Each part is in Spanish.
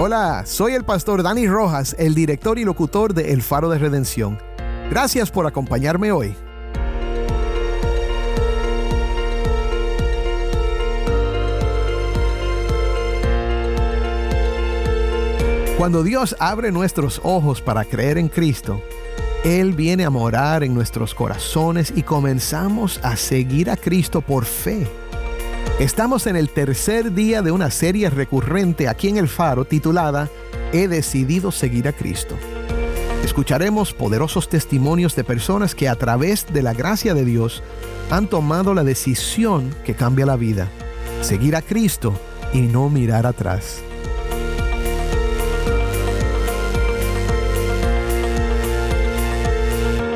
Hola, soy el pastor Dani Rojas, el director y locutor de El Faro de Redención. Gracias por acompañarme hoy. Cuando Dios abre nuestros ojos para creer en Cristo, Él viene a morar en nuestros corazones y comenzamos a seguir a Cristo por fe. Estamos en el tercer día de una serie recurrente aquí en el Faro titulada He decidido seguir a Cristo. Escucharemos poderosos testimonios de personas que a través de la gracia de Dios han tomado la decisión que cambia la vida, seguir a Cristo y no mirar atrás.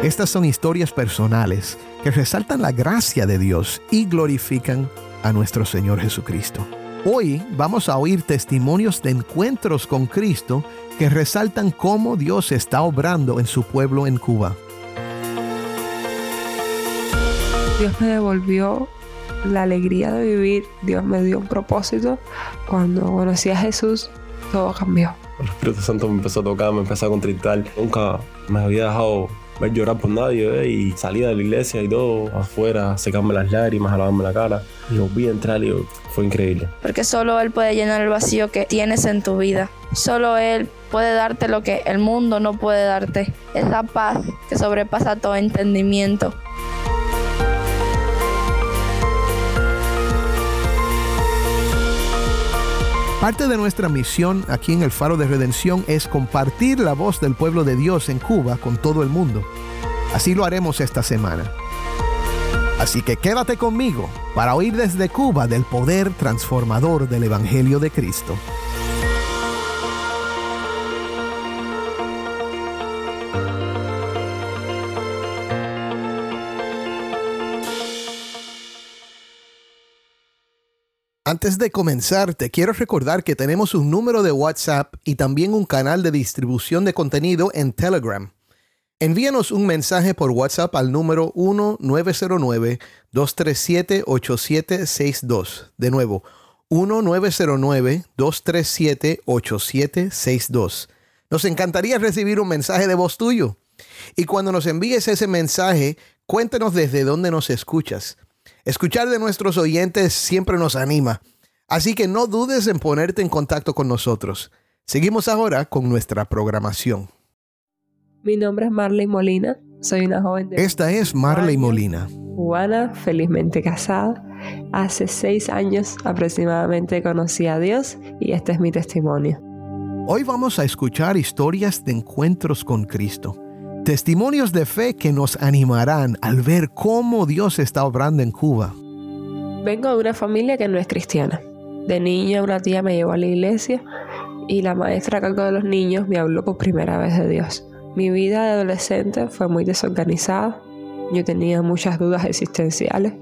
Estas son historias personales que resaltan la gracia de Dios y glorifican a nuestro Señor Jesucristo. Hoy vamos a oír testimonios de encuentros con Cristo que resaltan cómo Dios está obrando en su pueblo en Cuba. Dios me devolvió la alegría de vivir, Dios me dio un propósito. Cuando conocí a Jesús, todo cambió. El Espíritu Santo me empezó a tocar, me empezó a contritar. Nunca me había dejado ver llorar por nadie y salía de la iglesia y todo afuera, secarme las lágrimas, a lavarme la cara y volví a entrar y fue increíble. Porque solo Él puede llenar el vacío que tienes en tu vida. Solo Él puede darte lo que el mundo no puede darte. Esa paz que sobrepasa todo entendimiento. Parte de nuestra misión aquí en el Faro de Redención es compartir la voz del pueblo de Dios en Cuba con todo el mundo. Así lo haremos esta semana. Así que quédate conmigo para oír desde Cuba del poder transformador del Evangelio de Cristo. Antes de comenzar, te quiero recordar que tenemos un número de WhatsApp y también un canal de distribución de contenido en Telegram. Envíanos un mensaje por WhatsApp al número 1909-237-8762. De nuevo, 1909-237-8762. Nos encantaría recibir un mensaje de voz tuyo. Y cuando nos envíes ese mensaje, cuéntanos desde dónde nos escuchas. Escuchar de nuestros oyentes siempre nos anima, así que no dudes en ponerte en contacto con nosotros. Seguimos ahora con nuestra programación. Mi nombre es Marley Molina, soy una joven de... Esta es Marley Molina. Cubana, felizmente casada. Hace seis años aproximadamente conocí a Dios y este es mi testimonio. Hoy vamos a escuchar historias de encuentros con Cristo. Testimonios de fe que nos animarán al ver cómo Dios está obrando en Cuba. Vengo de una familia que no es cristiana. De niña una tía me llevó a la iglesia y la maestra a cargo de los niños me habló por primera vez de Dios. Mi vida de adolescente fue muy desorganizada. Yo tenía muchas dudas existenciales.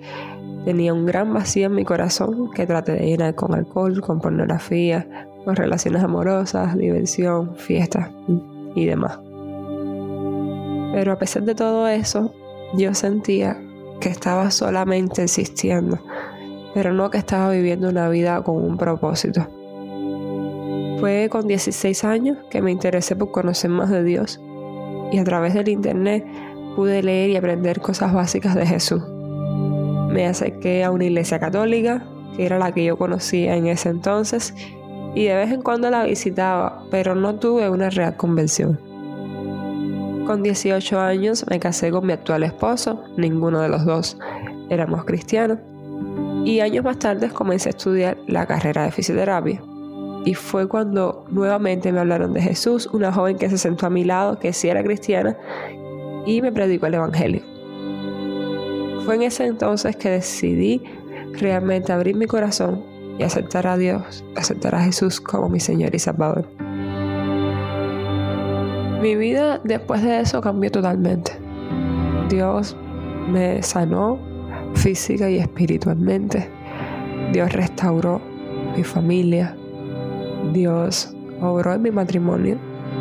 Tenía un gran vacío en mi corazón que traté de llenar con alcohol, con pornografía, con relaciones amorosas, diversión, fiestas y demás. Pero a pesar de todo eso, yo sentía que estaba solamente existiendo, pero no que estaba viviendo una vida con un propósito. Fue con 16 años que me interesé por conocer más de Dios y a través del Internet pude leer y aprender cosas básicas de Jesús. Me acerqué a una iglesia católica, que era la que yo conocía en ese entonces, y de vez en cuando la visitaba, pero no tuve una real convención. Con 18 años me casé con mi actual esposo, ninguno de los dos éramos cristianos, y años más tarde comencé a estudiar la carrera de fisioterapia. Y fue cuando nuevamente me hablaron de Jesús, una joven que se sentó a mi lado, que sí era cristiana, y me predicó el Evangelio. Fue en ese entonces que decidí realmente abrir mi corazón y aceptar a Dios, aceptar a Jesús como mi Señor y Salvador. Mi vida después de eso cambió totalmente. Dios me sanó física y espiritualmente. Dios restauró mi familia. Dios obró en mi matrimonio.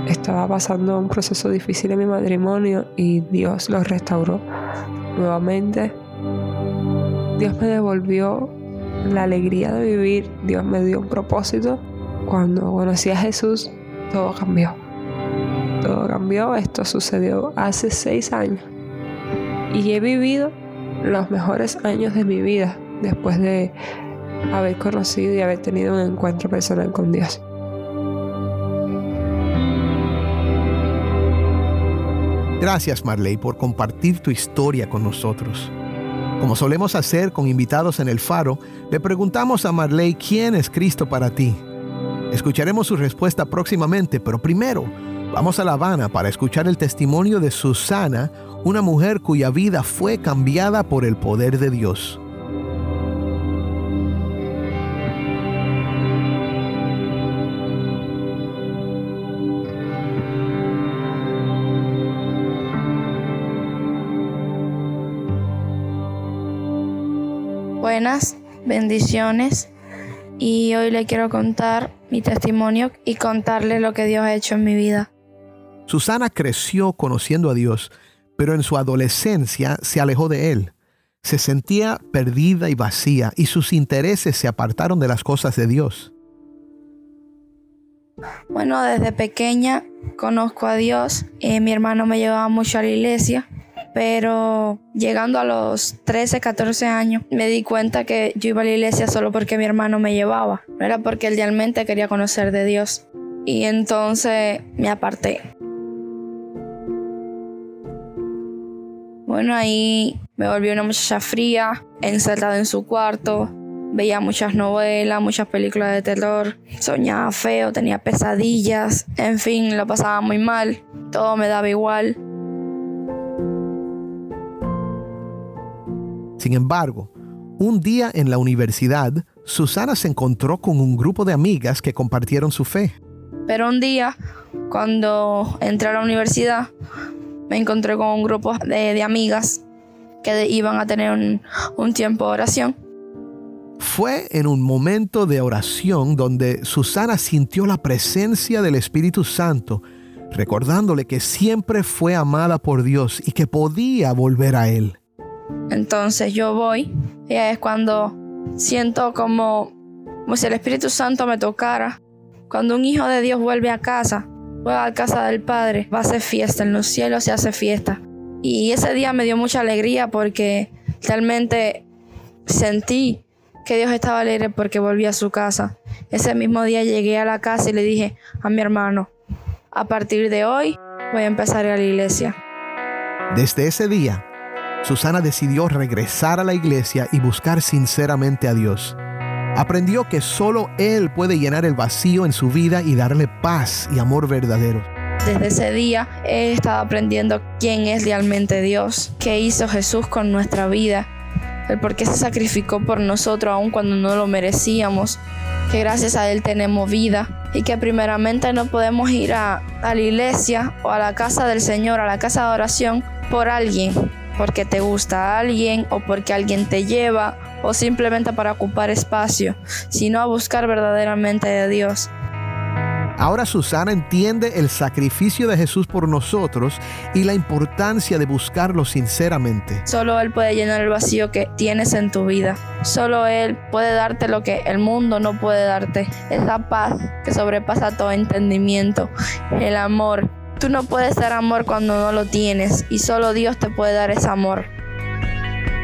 Estaba pasando un proceso difícil en mi matrimonio y Dios lo restauró nuevamente. Dios me devolvió la alegría de vivir. Dios me dio un propósito. Cuando conocí a Jesús, todo cambió. Todo cambió. Esto sucedió hace seis años. Y he vivido los mejores años de mi vida después de haber conocido y haber tenido un encuentro personal con Dios. Gracias Marley por compartir tu historia con nosotros. Como solemos hacer con invitados en el faro, le preguntamos a Marley quién es Cristo para ti. Escucharemos su respuesta próximamente, pero primero vamos a La Habana para escuchar el testimonio de Susana, una mujer cuya vida fue cambiada por el poder de Dios. Buenas, bendiciones. Y hoy le quiero contar mi testimonio y contarle lo que Dios ha hecho en mi vida. Susana creció conociendo a Dios, pero en su adolescencia se alejó de Él. Se sentía perdida y vacía y sus intereses se apartaron de las cosas de Dios. Bueno, desde pequeña conozco a Dios. Eh, mi hermano me llevaba mucho a la iglesia pero llegando a los 13, 14 años me di cuenta que yo iba a la iglesia solo porque mi hermano me llevaba, no era porque él realmente quería conocer de Dios. Y entonces me aparté. Bueno, ahí me volví una muchacha fría, encerrada en su cuarto, veía muchas novelas, muchas películas de terror, soñaba feo, tenía pesadillas, en fin, lo pasaba muy mal, todo me daba igual. Sin embargo, un día en la universidad, Susana se encontró con un grupo de amigas que compartieron su fe. Pero un día, cuando entré a la universidad, me encontré con un grupo de, amigas que iban a tener un, un tiempo de oración. Fue en un momento de oración donde Susana sintió la presencia del Espíritu Santo, recordándole que siempre fue amada por Dios y que podía volver a Él. Entonces yo voy y es cuando siento como, como si el Espíritu Santo me tocara. Cuando un hijo de Dios vuelve a casa, vuelve a casa del Padre, va a hacer fiesta, en los cielos se hace fiesta. Y ese día me dio mucha alegría porque realmente sentí que Dios estaba alegre porque volví a su casa. Ese mismo día llegué a la casa y le dije a mi hermano, a partir de hoy voy a empezar a la iglesia. Desde ese día, Susana decidió regresar a la iglesia y buscar sinceramente a Dios. Aprendió que solo Él puede llenar el vacío en su vida y darle paz y amor verdadero. Desde ese día he estado aprendiendo quién es realmente Dios, qué hizo Jesús con nuestra vida, el por qué se sacrificó por nosotros aun cuando no lo merecíamos, que gracias a Él tenemos vida y que primeramente no podemos ir a, a la iglesia o a la casa del Señor, a la casa de oración, por alguien, porque te gusta alguien o porque alguien te lleva o simplemente para ocupar espacio, sino a buscar verdaderamente de Dios. Ahora Susana entiende el sacrificio de Jesús por nosotros y la importancia de buscarlo sinceramente. Solo Él puede llenar el vacío que tienes en tu vida. Solo Él puede darte lo que el mundo no puede darte. Esa paz que sobrepasa todo entendimiento. El amor Tú no puedes dar amor cuando no lo tienes y solo Dios te puede dar ese amor.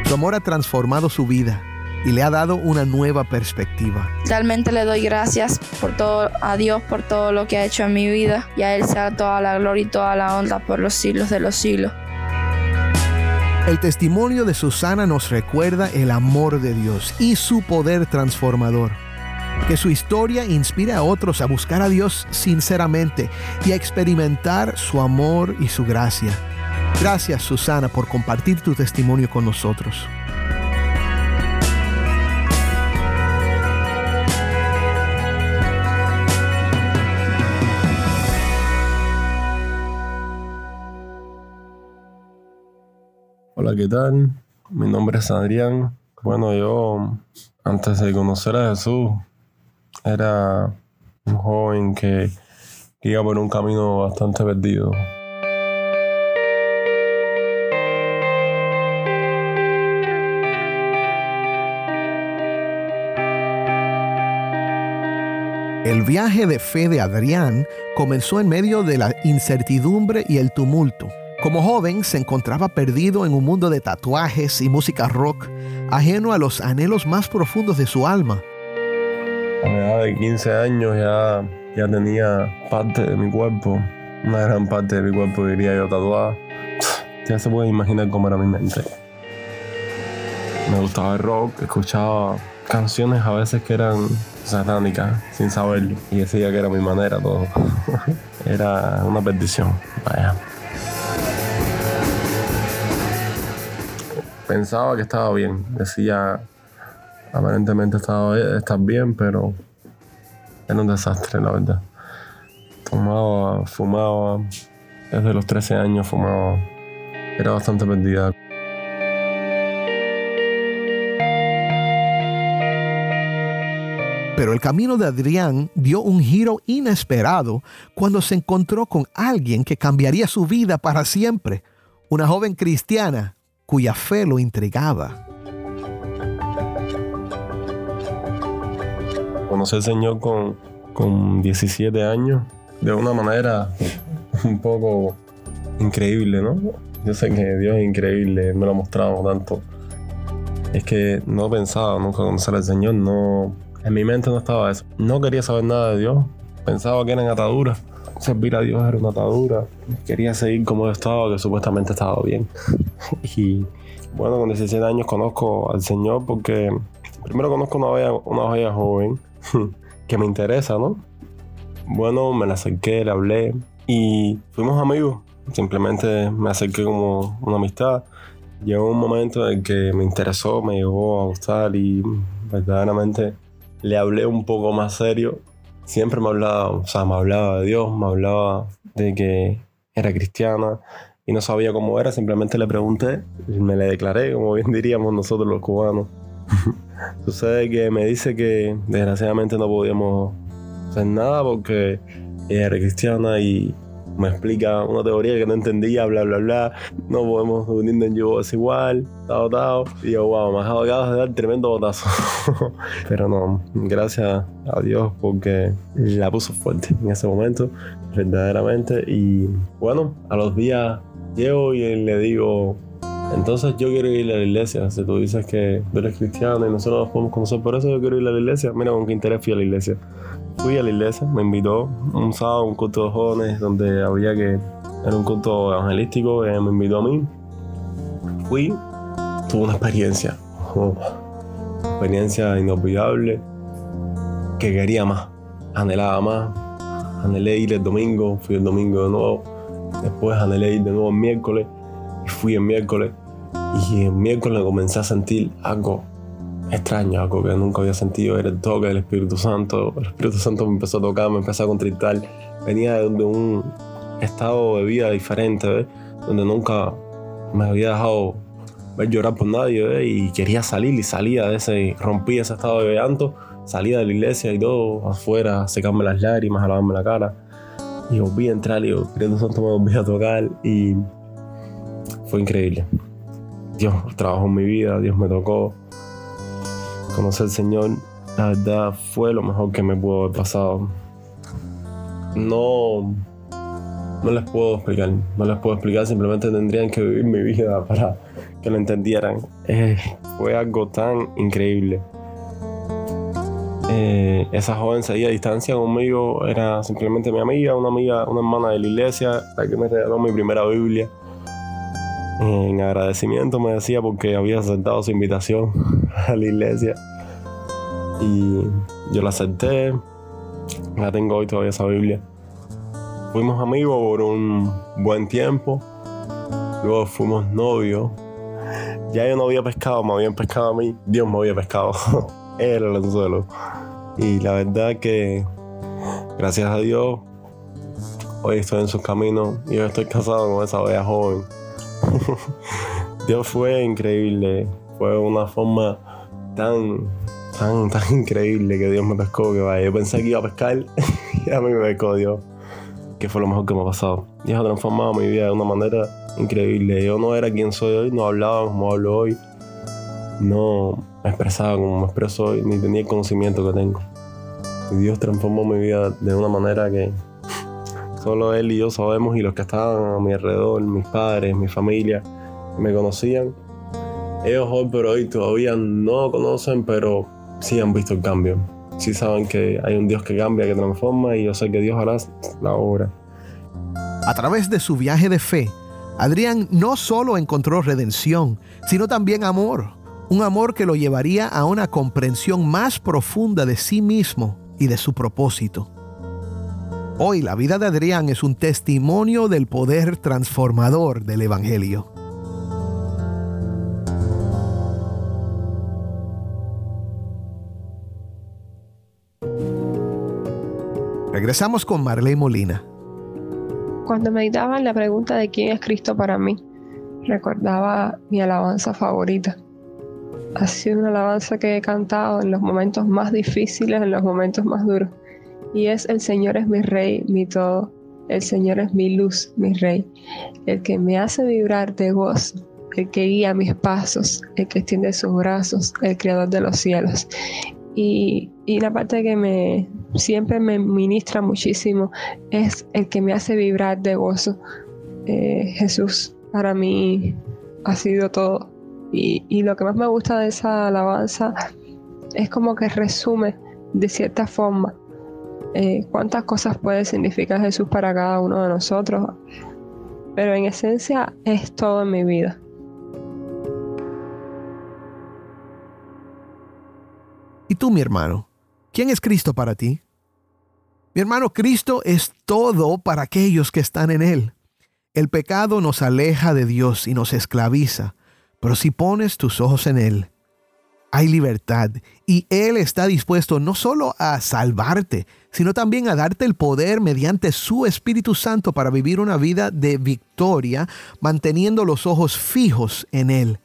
Su amor ha transformado su vida y le ha dado una nueva perspectiva. Realmente le doy gracias por todo a Dios por todo lo que ha hecho en mi vida y a él sea toda la gloria y toda la honra por los siglos de los siglos. El testimonio de Susana nos recuerda el amor de Dios y su poder transformador que su historia inspire a otros a buscar a Dios sinceramente y a experimentar su amor y su gracia. Gracias Susana por compartir tu testimonio con nosotros. Hola, ¿qué tal? Mi nombre es Adrián. Bueno, yo antes de conocer a Jesús, era un joven que, iba por un camino bastante perdido. El viaje de fe de Adrián comenzó en medio de la incertidumbre y el tumulto. Como joven se encontraba perdido en un mundo de tatuajes y música rock, ajeno a los anhelos más profundos de su alma. A la edad de 15 años ya, ya tenía parte de mi cuerpo, una gran parte de mi cuerpo diría yo tatuada. Ya se puede imaginar cómo era mi mente. Me gustaba el rock, escuchaba canciones a veces que eran satánicas sin saberlo y decía que era mi manera todo. era una perdición, vaya. Pensaba que estaba bien, decía aparentemente estaba estar bien, pero era un desastre, la verdad. Tomaba, fumaba, desde los 13 años fumaba. Era bastante perdida. Pero el camino de Adrián dio un giro inesperado cuando se encontró con alguien que cambiaría su vida para siempre, una joven cristiana cuya fe lo intrigaba. Conocí al Señor con, con 17 años de una manera un poco increíble, ¿no? Yo sé que Dios es increíble, me lo ha mostrado tanto. Es que no pensaba nunca conocer al Señor, no, en mi mente no estaba eso. No quería saber nada de Dios. Pensaba que eran ataduras. Servir a Dios era una atadura. Quería seguir como estaba, que supuestamente estaba bien. y bueno, con 17 años conozco al Señor porque primero conozco una bella, una bella joven que me interesa, ¿no? Bueno, me la acerqué, le hablé y fuimos amigos. Simplemente me acerqué como una amistad. Llegó un momento en que me interesó, me llegó a gustar y verdaderamente le hablé un poco más serio. Siempre me hablaba, o sea, me hablaba de Dios, me hablaba de que era cristiana y no sabía cómo era, simplemente le pregunté me le declaré, como bien diríamos nosotros los cubanos. Sucede que me dice que desgraciadamente no podíamos hacer nada porque ella era cristiana y me explica una teoría que no entendía, bla, bla, bla. No podemos unirnos en yo es igual, tao, tao. Y yo, wow, me acabas de dar tremendo botazo. Pero no, gracias a Dios porque la puso fuerte en ese momento, verdaderamente. Y bueno, a los días llego y le digo, entonces yo quiero ir a la iglesia. Si tú dices que tú eres cristiano y nosotros nos podemos conocer por eso, yo quiero ir a la iglesia. Mira con qué interés fui a la iglesia fui a la iglesia, me invitó un sábado un culto de jóvenes donde había que. Era un culto evangelístico, me invitó a mí. Fui, tuve una experiencia, una experiencia inolvidable, que quería más, anhelaba más. Anhelé ir el domingo, fui el domingo de nuevo. Después anhelé ir de nuevo el miércoles, y fui el miércoles. Y el miércoles comencé a sentir algo extraño, algo que nunca había sentido, era el toque del Espíritu Santo. El Espíritu Santo me empezó a tocar, me empezó a contritar. Venía de, un estado de vida diferente, donde nunca me había dejado ver llorar por nadie y quería salir y salía de ese, rompía ese estado de llanto, salía de la iglesia y todo, afuera, secarme las lágrimas, a lavarme la cara. Y volví a entrar y el Espíritu Santo me volvió a tocar y fue increíble. Dios trabajó en mi vida, Dios me tocó, conocer al Señor, la verdad fue lo mejor que me pudo haber pasado. No, no les puedo explicar, no les puedo explicar, simplemente tendrían que vivir mi vida para que lo entendieran. Eh, fue algo tan increíble. Eh, esa joven seguía a distancia conmigo, era simplemente mi amiga, una amiga, una hermana de la iglesia, la que me regaló mi primera Biblia. En agradecimiento me decía porque había aceptado su invitación a la iglesia. Y yo la acepté. La tengo hoy todavía esa Biblia. Fuimos amigos por un buen tiempo. Luego fuimos novios. Ya yo no había pescado, me habían pescado a mí. Dios me había pescado. Era el anzuelo. Y la verdad que, gracias a Dios, hoy estoy en sus caminos y hoy estoy casado con esa bella joven. Dios fue increíble. Fue una forma tan, tan, tan increíble que Dios me pescó que vaya. Yo pensé que iba a pescar y a mí me pescó Dios. Que fue lo mejor que me ha pasado. Dios ha transformado mi vida de una manera increíble. Yo no era quien soy hoy, no hablaba como hablo hoy. No me expresaba como me expreso hoy, ni tenía el conocimiento que tengo. Y Dios transformó mi vida de una manera que solo Él y yo sabemos y los que estaban a mi alrededor, mis padres, mi familia, me conocían. Ellos hoy por hoy todavía no conocen, pero sí han visto el cambio. Sí saben que hay un Dios que cambia, que transforma y yo sé que Dios hará la obra. A través de su viaje de fe, Adrián no solo encontró redención, sino también amor. Un amor que lo llevaría a una comprensión más profunda de sí mismo y de su propósito. Hoy la vida de Adrián es un testimonio del poder transformador del Evangelio. Regresamos con Marley Molina. Cuando meditaba en la pregunta de quién es Cristo para mí, recordaba mi alabanza favorita. Ha sido una alabanza que he cantado en los momentos más difíciles, en los momentos más duros. Y es el Señor es mi rey, mi todo. El Señor es mi luz, mi rey. El que me hace vibrar de gozo, el que guía mis pasos, el que extiende sus brazos, el creador de los cielos. Y, y la parte que me siempre me ministra muchísimo es el que me hace vibrar de gozo. Eh, Jesús para mí ha sido todo. Y, y lo que más me gusta de esa alabanza es como que resume de cierta forma eh, cuántas cosas puede significar Jesús para cada uno de nosotros. Pero en esencia es todo en mi vida. ¿Y tú, mi hermano? ¿Quién es Cristo para ti? Mi hermano, Cristo es todo para aquellos que están en Él. El pecado nos aleja de Dios y nos esclaviza, pero si pones tus ojos en Él, hay libertad y Él está dispuesto no solo a salvarte, sino también a darte el poder mediante su Espíritu Santo para vivir una vida de victoria, manteniendo los ojos fijos en Él.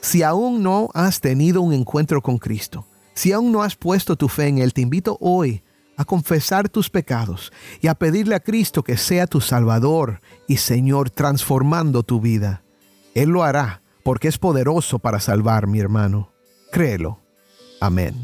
Si aún no has tenido un encuentro con Cristo, si aún no has puesto tu fe en Él, te invito hoy a confesar tus pecados y a pedirle a Cristo que sea tu Salvador y Señor transformando tu vida. Él lo hará porque es poderoso para salvar, mi hermano. Créelo. Amén.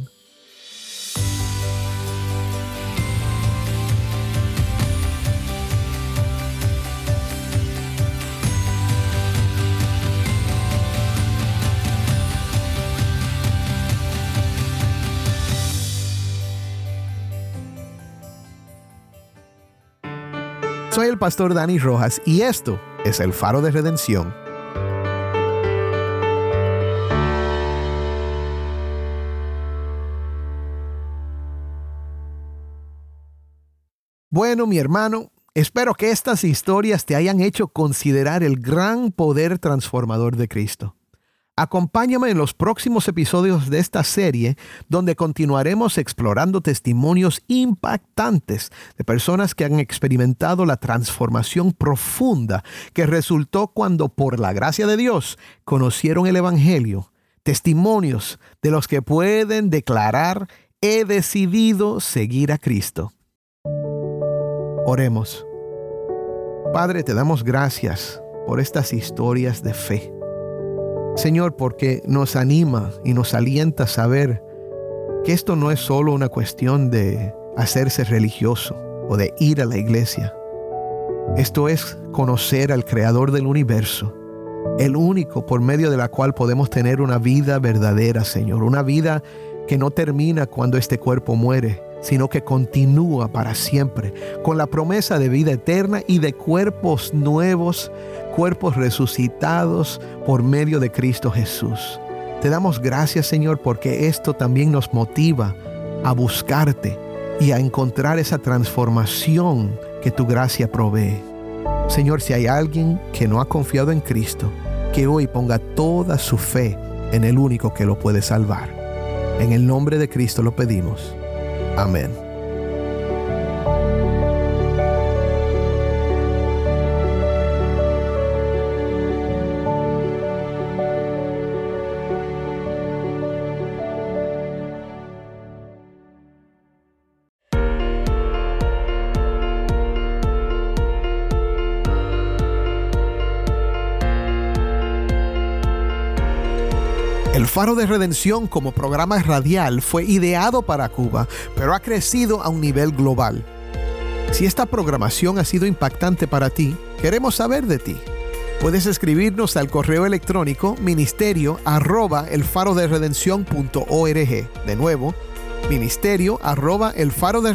Soy el pastor Dani Rojas y esto es el faro de redención. Bueno, mi hermano, espero que estas historias te hayan hecho considerar el gran poder transformador de Cristo. Acompáñame en los próximos episodios de esta serie donde continuaremos explorando testimonios impactantes de personas que han experimentado la transformación profunda que resultó cuando por la gracia de Dios conocieron el Evangelio. Testimonios de los que pueden declarar he decidido seguir a Cristo. Oremos. Padre, te damos gracias por estas historias de fe. Señor, porque nos anima y nos alienta a saber que esto no es solo una cuestión de hacerse religioso o de ir a la iglesia. Esto es conocer al Creador del universo, el único por medio de la cual podemos tener una vida verdadera, Señor, una vida que no termina cuando este cuerpo muere, sino que continúa para siempre, con la promesa de vida eterna y de cuerpos nuevos, cuerpos resucitados por medio de Cristo Jesús. Te damos gracias, Señor, porque esto también nos motiva a buscarte y a encontrar esa transformación que tu gracia provee. Señor, si hay alguien que no ha confiado en Cristo, que hoy ponga toda su fe en el único que lo puede salvar. En el nombre de Cristo lo pedimos. Amén. El Faro de Redención como programa radial fue ideado para Cuba, pero ha crecido a un nivel global. Si esta programación ha sido impactante para ti, queremos saber de ti. Puedes escribirnos al correo electrónico ministerio arroba el faro de De nuevo, ministerio arroba el faro de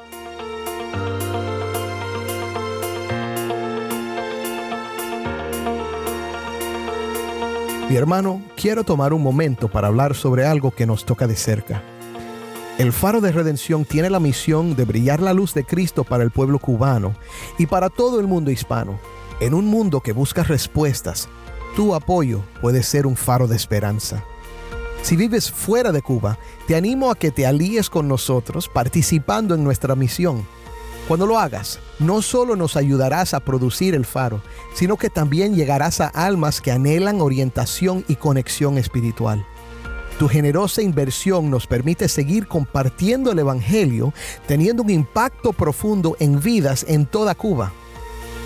Mi hermano, quiero tomar un momento para hablar sobre algo que nos toca de cerca. El Faro de Redención tiene la misión de brillar la luz de Cristo para el pueblo cubano y para todo el mundo hispano. En un mundo que busca respuestas, tu apoyo puede ser un faro de esperanza. Si vives fuera de Cuba, te animo a que te alíes con nosotros participando en nuestra misión. Cuando lo hagas, no solo nos ayudarás a producir el faro, sino que también llegarás a almas que anhelan orientación y conexión espiritual. Tu generosa inversión nos permite seguir compartiendo el Evangelio, teniendo un impacto profundo en vidas en toda Cuba.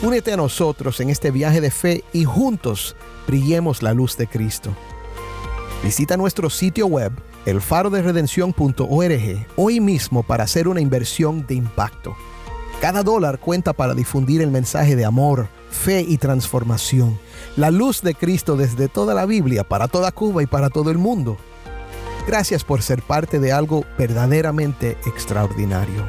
Únete a nosotros en este viaje de fe y juntos brillemos la luz de Cristo. Visita nuestro sitio web elfaroderedención.org hoy mismo para hacer una inversión de impacto. Cada dólar cuenta para difundir el mensaje de amor, fe y transformación. La luz de Cristo desde toda la Biblia, para toda Cuba y para todo el mundo. Gracias por ser parte de algo verdaderamente extraordinario.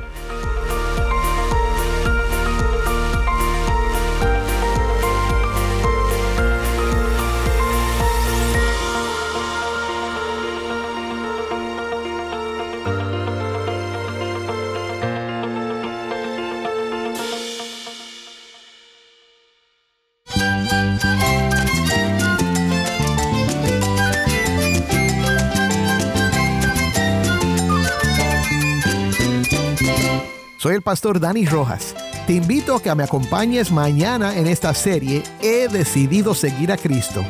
Soy el pastor Dani Rojas. Te invito a que me acompañes mañana en esta serie He decidido seguir a Cristo.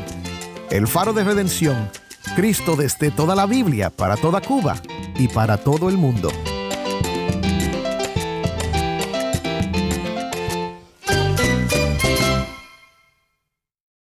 El faro de redención. Cristo desde toda la Biblia, para toda Cuba y para todo el mundo.